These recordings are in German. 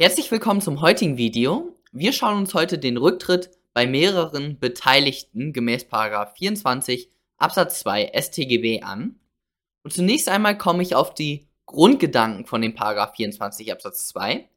Herzlich willkommen zum heutigen Video. Wir schauen uns heute den Rücktritt bei mehreren Beteiligten gemäß 24 Absatz 2 StGB an. Und zunächst einmal komme ich auf die Grundgedanken von dem 24 Absatz 2.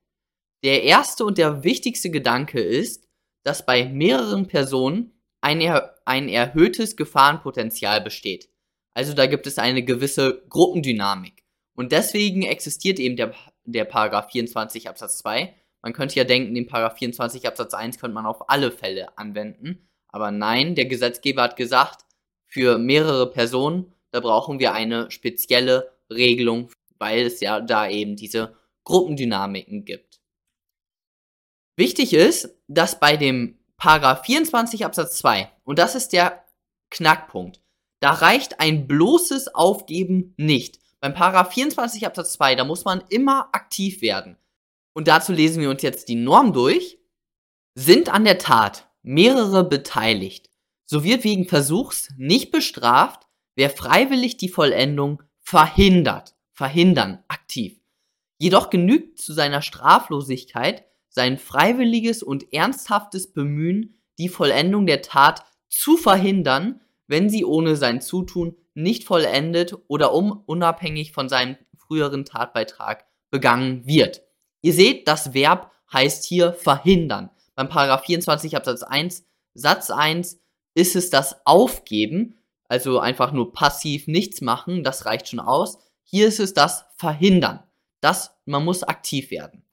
Der erste und der wichtigste Gedanke ist, dass bei mehreren Personen ein, er ein erhöhtes Gefahrenpotenzial besteht. Also da gibt es eine gewisse Gruppendynamik. Und deswegen existiert eben der der Paragraph 24 Absatz 2. Man könnte ja denken, den Paragraph 24 Absatz 1 könnte man auf alle Fälle anwenden. Aber nein, der Gesetzgeber hat gesagt, für mehrere Personen, da brauchen wir eine spezielle Regelung, weil es ja da eben diese Gruppendynamiken gibt. Wichtig ist, dass bei dem Paragraph 24 Absatz 2, und das ist der Knackpunkt, da reicht ein bloßes Aufgeben nicht. Beim Paragraph 24 Absatz 2, da muss man immer aktiv werden. Und dazu lesen wir uns jetzt die Norm durch. Sind an der Tat mehrere beteiligt, so wird wegen Versuchs nicht bestraft, wer freiwillig die Vollendung verhindert. Verhindern, aktiv. Jedoch genügt zu seiner Straflosigkeit sein freiwilliges und ernsthaftes Bemühen, die Vollendung der Tat zu verhindern, wenn sie ohne sein Zutun nicht vollendet oder um, unabhängig von seinem früheren Tatbeitrag begangen wird. Ihr seht, das Verb heißt hier verhindern. Beim Paragraph 24 Absatz 1 Satz 1 ist es das Aufgeben, also einfach nur passiv nichts machen, das reicht schon aus. Hier ist es das Verhindern. Das, man muss aktiv werden.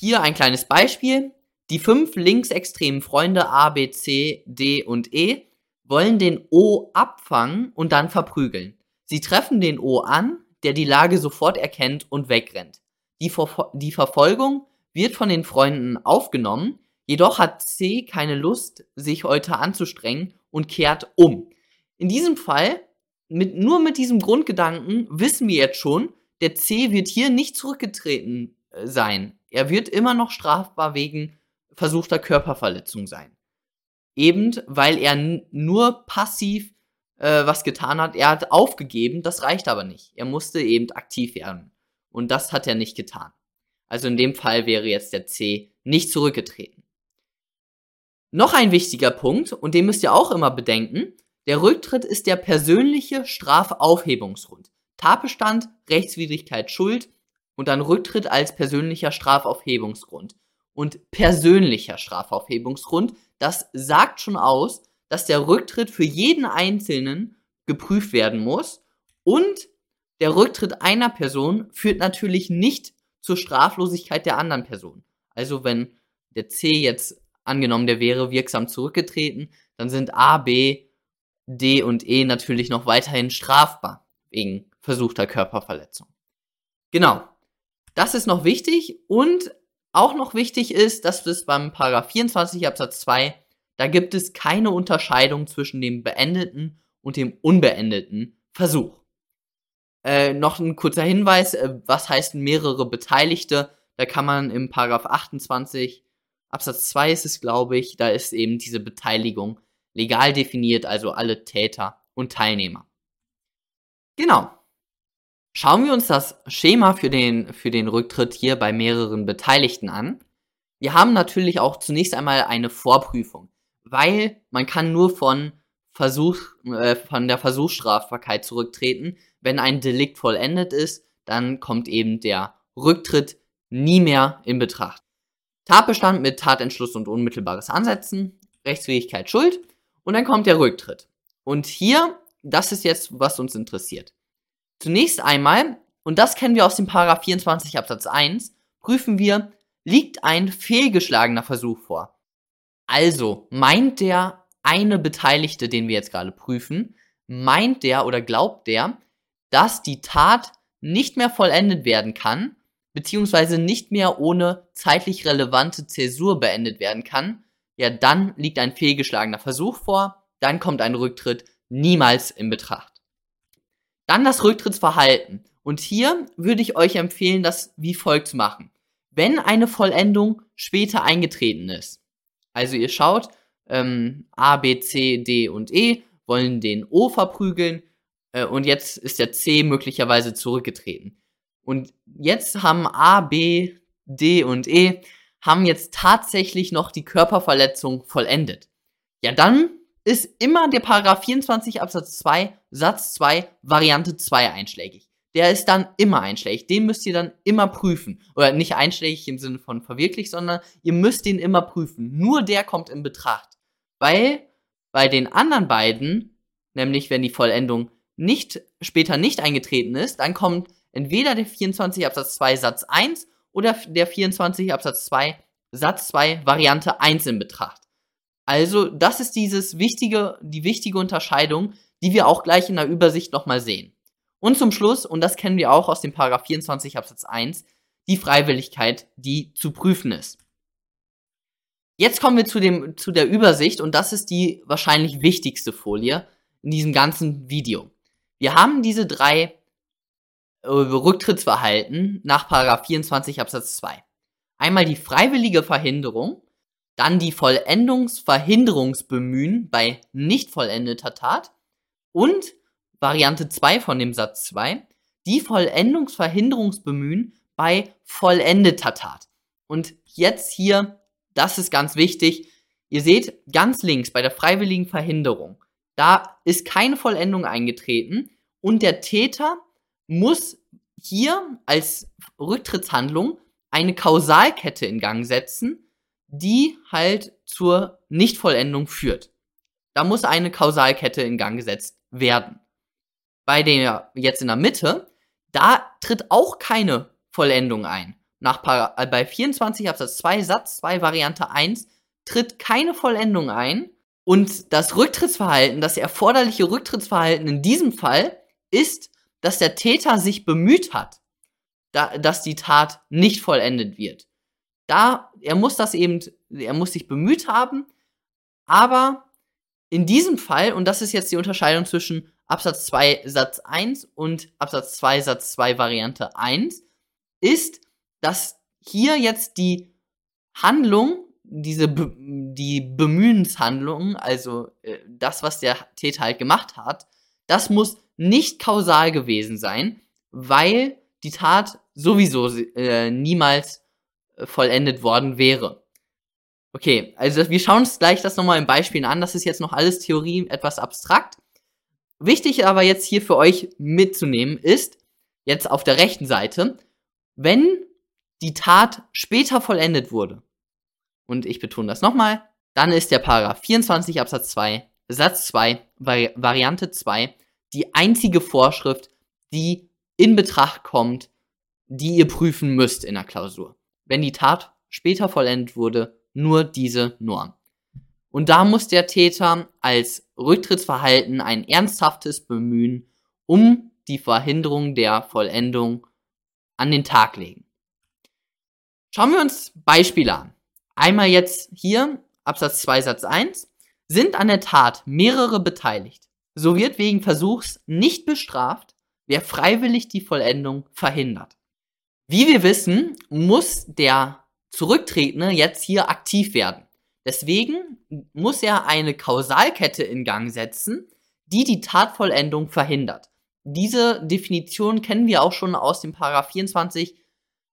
Hier ein kleines Beispiel. Die fünf linksextremen Freunde A, B, C, D und E wollen den O abfangen und dann verprügeln. Sie treffen den O an, der die Lage sofort erkennt und wegrennt. Die, Ver die Verfolgung wird von den Freunden aufgenommen, jedoch hat C keine Lust, sich heute anzustrengen und kehrt um. In diesem Fall, mit, nur mit diesem Grundgedanken, wissen wir jetzt schon, der C wird hier nicht zurückgetreten äh, sein. Er wird immer noch strafbar wegen versuchter Körperverletzung sein eben weil er nur passiv äh, was getan hat. Er hat aufgegeben, das reicht aber nicht. Er musste eben aktiv werden. Und das hat er nicht getan. Also in dem Fall wäre jetzt der C nicht zurückgetreten. Noch ein wichtiger Punkt, und den müsst ihr auch immer bedenken, der Rücktritt ist der persönliche Strafaufhebungsgrund. Tatbestand, Rechtswidrigkeit, Schuld und dann Rücktritt als persönlicher Strafaufhebungsgrund. Und persönlicher Strafaufhebungsgrund das sagt schon aus, dass der Rücktritt für jeden Einzelnen geprüft werden muss und der Rücktritt einer Person führt natürlich nicht zur Straflosigkeit der anderen Person. Also wenn der C jetzt angenommen, der wäre wirksam zurückgetreten, dann sind A, B, D und E natürlich noch weiterhin strafbar wegen versuchter Körperverletzung. Genau. Das ist noch wichtig und auch noch wichtig ist, dass es beim Paragraph 24 Absatz 2, da gibt es keine Unterscheidung zwischen dem beendeten und dem unbeendeten Versuch. Äh, noch ein kurzer Hinweis, äh, was heißt mehrere Beteiligte? Da kann man im Paragraph 28 Absatz 2 ist es, glaube ich, da ist eben diese Beteiligung legal definiert, also alle Täter und Teilnehmer. Genau. Schauen wir uns das Schema für den, für den Rücktritt hier bei mehreren Beteiligten an. Wir haben natürlich auch zunächst einmal eine Vorprüfung, weil man kann nur von Versuch, äh, von der Versuchsstrafbarkeit zurücktreten. Wenn ein Delikt vollendet ist, dann kommt eben der Rücktritt nie mehr in Betracht. Tatbestand mit Tatentschluss und unmittelbares Ansetzen, Rechtsfähigkeit, Schuld und dann kommt der Rücktritt. Und hier, das ist jetzt, was uns interessiert. Zunächst einmal, und das kennen wir aus dem Paragraph 24 Absatz 1, prüfen wir, liegt ein fehlgeschlagener Versuch vor. Also, meint der eine Beteiligte, den wir jetzt gerade prüfen, meint der oder glaubt der, dass die Tat nicht mehr vollendet werden kann, beziehungsweise nicht mehr ohne zeitlich relevante Zäsur beendet werden kann, ja, dann liegt ein fehlgeschlagener Versuch vor, dann kommt ein Rücktritt niemals in Betracht. Dann das Rücktrittsverhalten. Und hier würde ich euch empfehlen, das wie folgt zu machen. Wenn eine Vollendung später eingetreten ist, also ihr schaut, ähm, A, B, C, D und E wollen den O verprügeln äh, und jetzt ist der C möglicherweise zurückgetreten. Und jetzt haben A, B, D und E haben jetzt tatsächlich noch die Körperverletzung vollendet. Ja, dann ist immer der Paragraph 24 Absatz 2 Satz 2 Variante 2 einschlägig. Der ist dann immer einschlägig. Den müsst ihr dann immer prüfen. Oder nicht einschlägig im Sinne von verwirklicht, sondern ihr müsst den immer prüfen. Nur der kommt in Betracht. Weil bei den anderen beiden, nämlich wenn die Vollendung nicht, später nicht eingetreten ist, dann kommt entweder der 24 Absatz 2 Satz 1 oder der 24 Absatz 2 Satz 2 Variante 1 in Betracht. Also, das ist dieses wichtige, die wichtige Unterscheidung, die wir auch gleich in der Übersicht nochmal sehen. Und zum Schluss, und das kennen wir auch aus dem Paragraph 24 Absatz 1, die Freiwilligkeit, die zu prüfen ist. Jetzt kommen wir zu, dem, zu der Übersicht und das ist die wahrscheinlich wichtigste Folie in diesem ganzen Video. Wir haben diese drei äh, Rücktrittsverhalten nach 24 Absatz 2. Einmal die freiwillige Verhinderung, dann die Vollendungsverhinderungsbemühen bei nicht vollendeter Tat und Variante 2 von dem Satz 2, die Vollendungsverhinderungsbemühen bei vollendeter Tat. Und jetzt hier, das ist ganz wichtig, ihr seht ganz links bei der freiwilligen Verhinderung, da ist keine Vollendung eingetreten und der Täter muss hier als Rücktrittshandlung eine Kausalkette in Gang setzen, die halt zur Nichtvollendung führt. Da muss eine Kausalkette in Gang gesetzt werden. Bei der jetzt in der Mitte, da tritt auch keine Vollendung ein. Nach äh, bei 24 Absatz 2 Satz 2 Variante 1 tritt keine Vollendung ein und das Rücktrittsverhalten, das erforderliche Rücktrittsverhalten in diesem Fall ist, dass der Täter sich bemüht hat, da, dass die Tat nicht vollendet wird. Da, er muss das eben, er muss sich bemüht haben, aber in diesem Fall, und das ist jetzt die Unterscheidung zwischen Absatz 2 Satz 1 und Absatz 2 Satz 2 Variante 1, ist, dass hier jetzt die Handlung diese Be die Bemühenshandlung, also äh, das, was der Täter halt gemacht hat, das muss nicht kausal gewesen sein, weil die Tat sowieso äh, niemals vollendet worden wäre. Okay, also wir schauen uns gleich das nochmal in Beispielen an. Das ist jetzt noch alles Theorie, etwas abstrakt. Wichtig aber jetzt hier für euch mitzunehmen ist, jetzt auf der rechten Seite, wenn die Tat später vollendet wurde, und ich betone das nochmal, dann ist der Paragraph 24 Absatz 2 Satz 2 Vari Variante 2 die einzige Vorschrift, die in Betracht kommt, die ihr prüfen müsst in der Klausur. Wenn die Tat später vollendet wurde, nur diese Norm. Und da muss der Täter als Rücktrittsverhalten ein ernsthaftes Bemühen um die Verhinderung der Vollendung an den Tag legen. Schauen wir uns Beispiele an. Einmal jetzt hier, Absatz 2 Satz 1, sind an der Tat mehrere beteiligt. So wird wegen Versuchs nicht bestraft, wer freiwillig die Vollendung verhindert. Wie wir wissen, muss der Zurücktretende jetzt hier aktiv werden. Deswegen muss er eine Kausalkette in Gang setzen, die die Tatvollendung verhindert. Diese Definition kennen wir auch schon aus dem Paragraph 24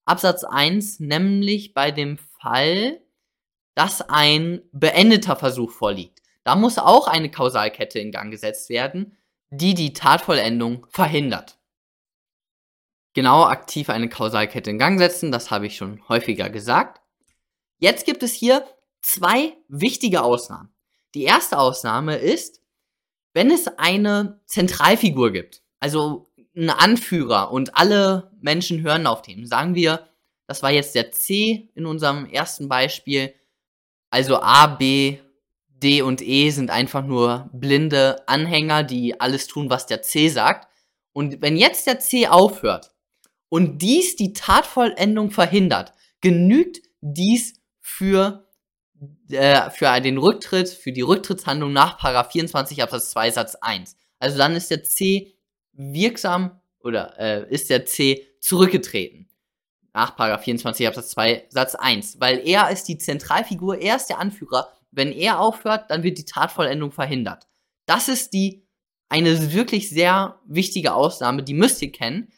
Absatz 1, nämlich bei dem Fall, dass ein beendeter Versuch vorliegt. Da muss auch eine Kausalkette in Gang gesetzt werden, die die Tatvollendung verhindert. Genau aktiv eine Kausalkette in Gang setzen, das habe ich schon häufiger gesagt. Jetzt gibt es hier zwei wichtige Ausnahmen. Die erste Ausnahme ist, wenn es eine Zentralfigur gibt, also einen Anführer und alle Menschen hören auf den. Sagen wir, das war jetzt der C in unserem ersten Beispiel, also A, B, D und E sind einfach nur blinde Anhänger, die alles tun, was der C sagt. Und wenn jetzt der C aufhört und dies die Tatvollendung verhindert, genügt dies für, äh, für den Rücktritt, für die Rücktrittshandlung nach 24 Absatz 2 Satz 1. Also dann ist der C wirksam oder äh, ist der C zurückgetreten nach 24 Absatz 2 Satz 1, weil er ist die Zentralfigur, er ist der Anführer. Wenn er aufhört, dann wird die Tatvollendung verhindert. Das ist die eine wirklich sehr wichtige Ausnahme, die müsst ihr kennen.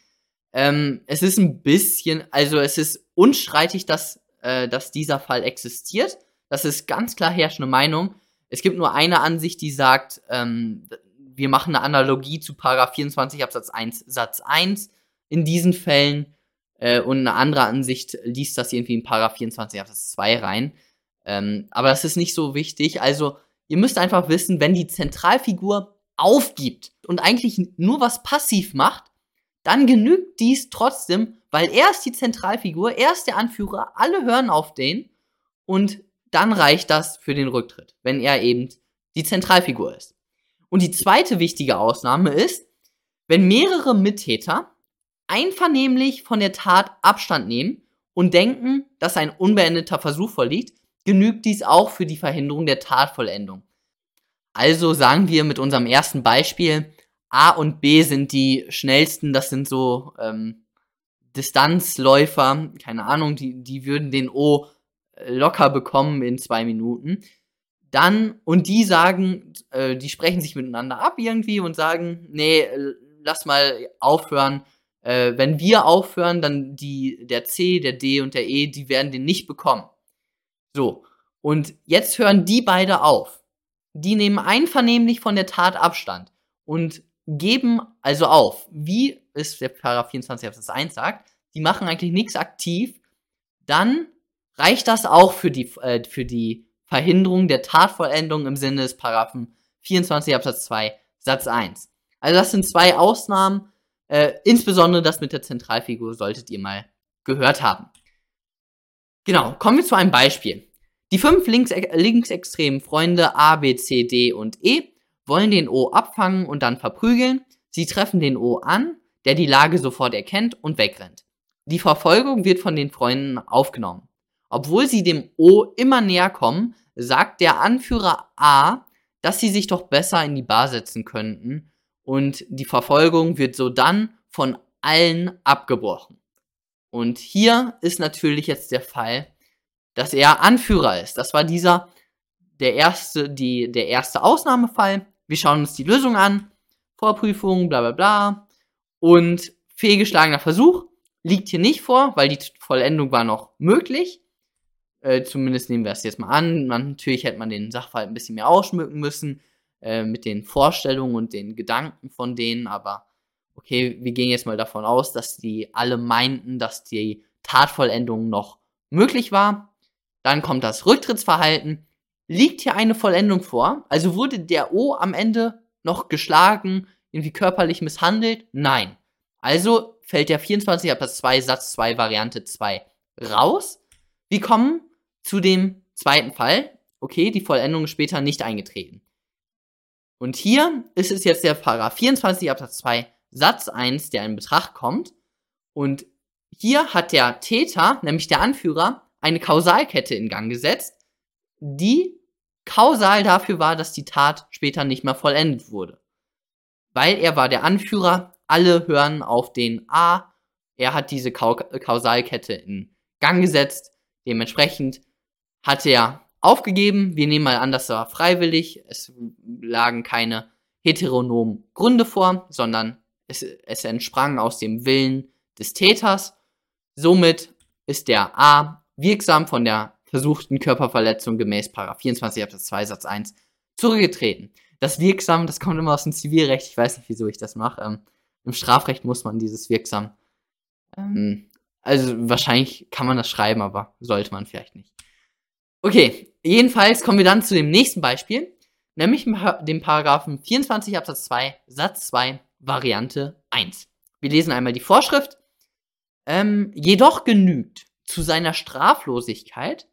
Ähm, es ist ein bisschen, also es ist unstreitig, dass, äh, dass dieser Fall existiert. Das ist ganz klar herrschende Meinung. Es gibt nur eine Ansicht, die sagt, ähm, wir machen eine Analogie zu Paragraph 24 Absatz 1 Satz 1 in diesen Fällen. Äh, und eine andere Ansicht liest das irgendwie in Paragraph 24 Absatz 2 rein. Ähm, aber das ist nicht so wichtig. Also, ihr müsst einfach wissen, wenn die Zentralfigur aufgibt und eigentlich nur was passiv macht, dann genügt dies trotzdem, weil er ist die Zentralfigur, er ist der Anführer, alle hören auf den und dann reicht das für den Rücktritt, wenn er eben die Zentralfigur ist. Und die zweite wichtige Ausnahme ist, wenn mehrere Mittäter einvernehmlich von der Tat Abstand nehmen und denken, dass ein unbeendeter Versuch vorliegt, genügt dies auch für die Verhinderung der Tatvollendung. Also sagen wir mit unserem ersten Beispiel, A und B sind die schnellsten, das sind so ähm, Distanzläufer, keine Ahnung, die, die würden den O äh, locker bekommen in zwei Minuten. Dann, und die sagen, äh, die sprechen sich miteinander ab irgendwie und sagen, nee, lass mal aufhören. Äh, wenn wir aufhören, dann die, der C, der D und der E, die werden den nicht bekommen. So. Und jetzt hören die beide auf. Die nehmen einvernehmlich von der Tat Abstand und geben also auf, wie es der Paragraph 24 Absatz 1 sagt, die machen eigentlich nichts aktiv, dann reicht das auch für die, äh, für die Verhinderung der Tatvollendung im Sinne des Paragraphen 24 Absatz 2 Satz 1. Also das sind zwei Ausnahmen, äh, insbesondere das mit der Zentralfigur solltet ihr mal gehört haben. Genau, kommen wir zu einem Beispiel. Die fünf links, linksextremen Freunde A, B, C, D und E wollen den O abfangen und dann verprügeln. Sie treffen den O an, der die Lage sofort erkennt und wegrennt. Die Verfolgung wird von den Freunden aufgenommen. Obwohl sie dem O immer näher kommen, sagt der Anführer A, dass sie sich doch besser in die Bar setzen könnten und die Verfolgung wird so dann von allen abgebrochen. Und hier ist natürlich jetzt der Fall, dass er Anführer ist. Das war dieser der erste, die, der erste Ausnahmefall. Wir schauen uns die Lösung an. Vorprüfung, bla bla bla. Und fehlgeschlagener Versuch liegt hier nicht vor, weil die Vollendung war noch möglich. Äh, zumindest nehmen wir es jetzt mal an. Man, natürlich hätte man den Sachverhalt ein bisschen mehr ausschmücken müssen äh, mit den Vorstellungen und den Gedanken von denen, aber okay, wir gehen jetzt mal davon aus, dass die alle meinten, dass die Tatvollendung noch möglich war. Dann kommt das Rücktrittsverhalten liegt hier eine Vollendung vor? Also wurde der O am Ende noch geschlagen, irgendwie körperlich misshandelt? Nein. Also fällt der 24 Absatz 2 Satz 2 Variante 2 raus. Wir kommen zu dem zweiten Fall. Okay, die Vollendung ist später nicht eingetreten. Und hier ist es jetzt der Paragraph 24 Absatz 2 Satz 1, der in Betracht kommt. Und hier hat der Täter, nämlich der Anführer, eine Kausalkette in Gang gesetzt, die kausal dafür war, dass die Tat später nicht mehr vollendet wurde. Weil er war der Anführer, alle hören auf den A, er hat diese Kausalkette in Gang gesetzt, dementsprechend hat er aufgegeben, wir nehmen mal an, das war freiwillig, es lagen keine heteronomen Gründe vor, sondern es, es entsprang aus dem Willen des Täters. Somit ist der A wirksam von der versuchten Körperverletzung gemäß 24 Absatz 2 Satz 1 zurückgetreten. Das wirksam, das kommt immer aus dem Zivilrecht, ich weiß nicht, wieso ich das mache. Ähm, Im Strafrecht muss man dieses wirksam. Ähm, also wahrscheinlich kann man das schreiben, aber sollte man vielleicht nicht. Okay, jedenfalls kommen wir dann zu dem nächsten Beispiel, nämlich dem Paragraphen 24 Absatz 2 Satz 2 Variante 1. Wir lesen einmal die Vorschrift. Ähm, jedoch genügt zu seiner Straflosigkeit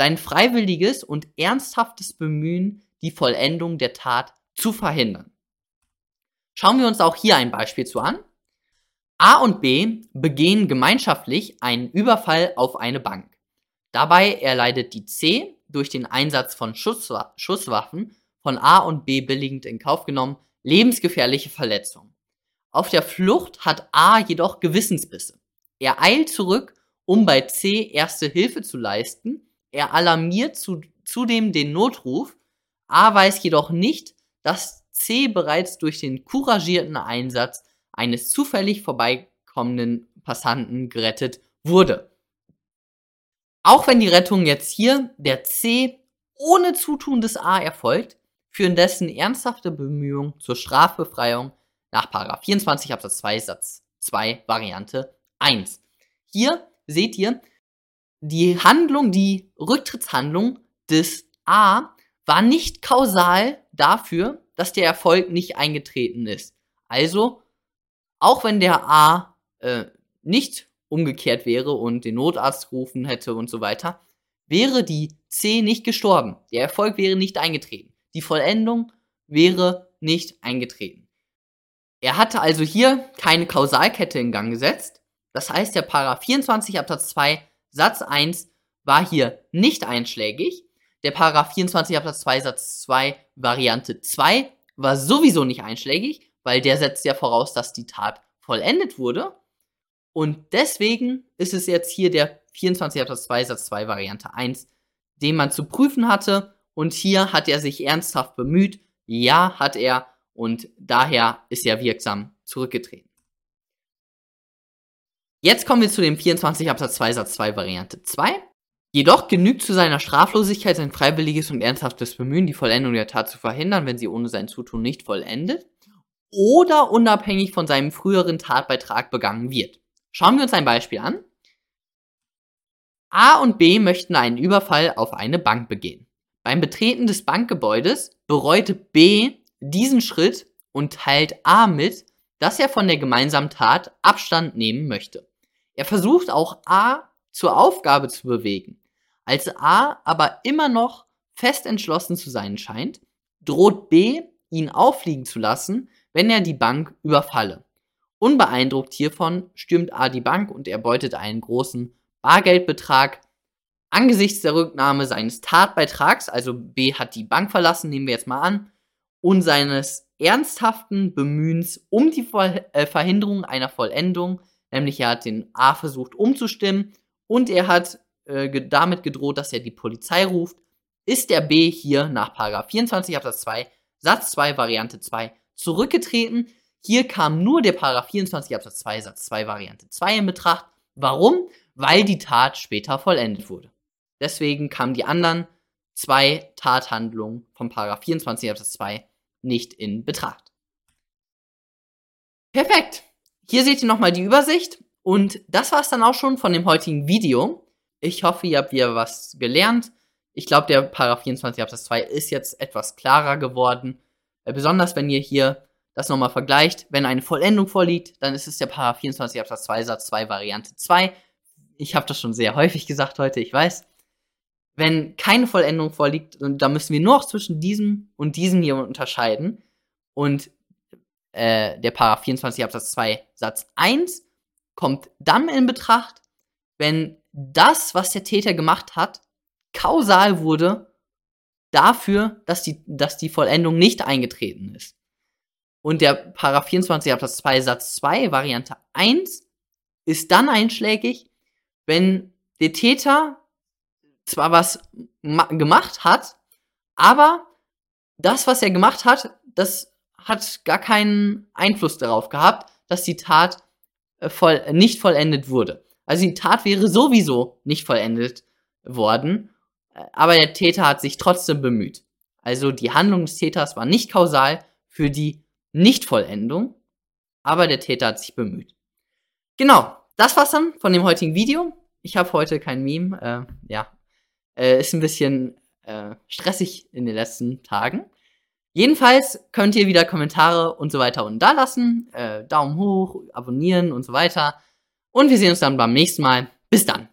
sein freiwilliges und ernsthaftes Bemühen, die Vollendung der Tat zu verhindern. Schauen wir uns auch hier ein Beispiel zu an. A und B begehen gemeinschaftlich einen Überfall auf eine Bank. Dabei erleidet die C durch den Einsatz von Schusswa Schusswaffen von A und B billigend in Kauf genommen lebensgefährliche Verletzungen. Auf der Flucht hat A jedoch Gewissensbisse. Er eilt zurück, um bei C erste Hilfe zu leisten er alarmiert zu, zudem den Notruf. A weiß jedoch nicht, dass C bereits durch den couragierten Einsatz eines zufällig vorbeikommenden Passanten gerettet wurde. Auch wenn die Rettung jetzt hier der C ohne Zutun des A erfolgt, führen dessen ernsthafte Bemühungen zur Strafbefreiung nach 24 Absatz 2 Satz 2 Variante 1. Hier seht ihr, die Handlung, die Rücktrittshandlung des A war nicht kausal dafür, dass der Erfolg nicht eingetreten ist. Also, auch wenn der A äh, nicht umgekehrt wäre und den Notarzt gerufen hätte und so weiter, wäre die C nicht gestorben. Der Erfolg wäre nicht eingetreten. Die Vollendung wäre nicht eingetreten. Er hatte also hier keine Kausalkette in Gang gesetzt. Das heißt, der Paragraph 24 Absatz 2 Satz 1 war hier nicht einschlägig. Der Paragraph 24 Absatz 2 Satz 2 Variante 2 war sowieso nicht einschlägig, weil der setzt ja voraus, dass die Tat vollendet wurde. Und deswegen ist es jetzt hier der 24 Absatz 2 Satz 2 Variante 1, den man zu prüfen hatte. Und hier hat er sich ernsthaft bemüht. Ja, hat er. Und daher ist er wirksam zurückgetreten. Jetzt kommen wir zu dem 24 Absatz 2 Satz 2 Variante 2. Jedoch genügt zu seiner Straflosigkeit sein freiwilliges und ernsthaftes Bemühen, die Vollendung der Tat zu verhindern, wenn sie ohne sein Zutun nicht vollendet oder unabhängig von seinem früheren Tatbeitrag begangen wird. Schauen wir uns ein Beispiel an. A und B möchten einen Überfall auf eine Bank begehen. Beim Betreten des Bankgebäudes bereute B diesen Schritt und teilt A mit, dass er von der gemeinsamen Tat Abstand nehmen möchte. Er versucht auch A zur Aufgabe zu bewegen. Als A aber immer noch fest entschlossen zu sein scheint, droht B, ihn auffliegen zu lassen, wenn er die Bank überfalle. Unbeeindruckt hiervon stürmt A die Bank und erbeutet einen großen Bargeldbetrag. Angesichts der Rücknahme seines Tatbeitrags, also B hat die Bank verlassen, nehmen wir jetzt mal an, und seines ernsthaften Bemühens um die äh, Verhinderung einer Vollendung, nämlich er hat den A versucht umzustimmen und er hat äh, damit gedroht, dass er die Polizei ruft, ist der B hier nach 24 Absatz 2 Satz 2 Variante 2 zurückgetreten. Hier kam nur der 24 Absatz 2 Satz 2 Variante 2 in Betracht. Warum? Weil die Tat später vollendet wurde. Deswegen kamen die anderen zwei Tathandlungen vom 24 Absatz 2 nicht in Betracht. Perfekt. Hier seht ihr nochmal die Übersicht. Und das war es dann auch schon von dem heutigen Video. Ich hoffe, ihr habt wieder was gelernt. Ich glaube, der Paragraph 24 Absatz 2 ist jetzt etwas klarer geworden. Äh, besonders wenn ihr hier das nochmal vergleicht. Wenn eine Vollendung vorliegt, dann ist es der Paragraph 24 Absatz 2 Satz 2 Variante 2. Ich habe das schon sehr häufig gesagt heute, ich weiß. Wenn keine Vollendung vorliegt, dann müssen wir nur noch zwischen diesem und diesem hier unterscheiden. Und äh, der Paragraph 24 Absatz 2 Satz 1 kommt dann in Betracht, wenn das, was der Täter gemacht hat, kausal wurde dafür, dass die, dass die Vollendung nicht eingetreten ist. Und der Paragraph 24 Absatz 2 Satz 2 Variante 1 ist dann einschlägig, wenn der Täter zwar was gemacht hat, aber das, was er gemacht hat, das hat gar keinen Einfluss darauf gehabt, dass die Tat äh, voll, nicht vollendet wurde. Also die Tat wäre sowieso nicht vollendet worden, äh, aber der Täter hat sich trotzdem bemüht. Also die Handlung des Täters war nicht kausal für die Nichtvollendung, aber der Täter hat sich bemüht. Genau, das war's dann von dem heutigen Video. Ich habe heute kein Meme. Äh, ja, äh, ist ein bisschen äh, stressig in den letzten Tagen. Jedenfalls könnt ihr wieder Kommentare und so weiter unten da lassen. Äh, Daumen hoch, abonnieren und so weiter. Und wir sehen uns dann beim nächsten Mal. Bis dann.